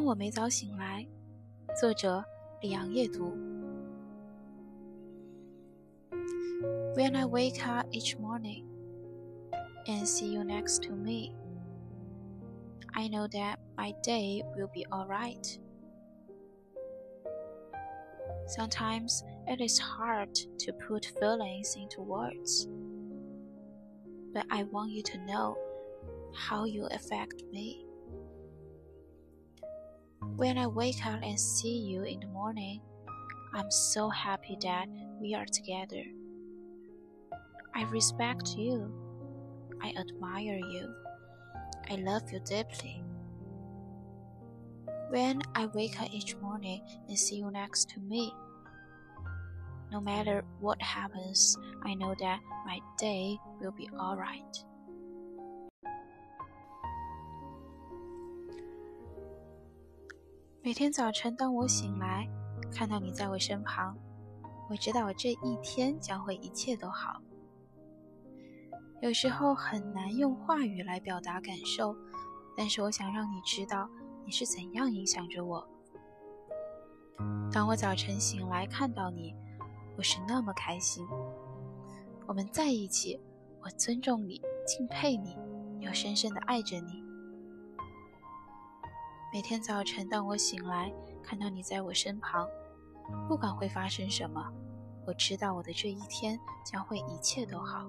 当我每早醒来，作者李昂夜读。When I wake up each morning and see you next to me, I know that my day will be alright. Sometimes it is hard to put feelings into words, but I want you to know how you affect me. When I wake up and see you in the morning, I'm so happy that we are together. I respect you. I admire you. I love you deeply. When I wake up each morning and see you next to me, no matter what happens, I know that my day will be alright. 每天早晨，当我醒来，看到你在我身旁，我知道我这一天将会一切都好。有时候很难用话语来表达感受，但是我想让你知道你是怎样影响着我。当我早晨醒来看到你，我是那么开心。我们在一起，我尊重你，敬佩你，又深深的爱着你。每天早晨，当我醒来看到你在我身旁，不管会发生什么，我知道我的这一天将会一切都好。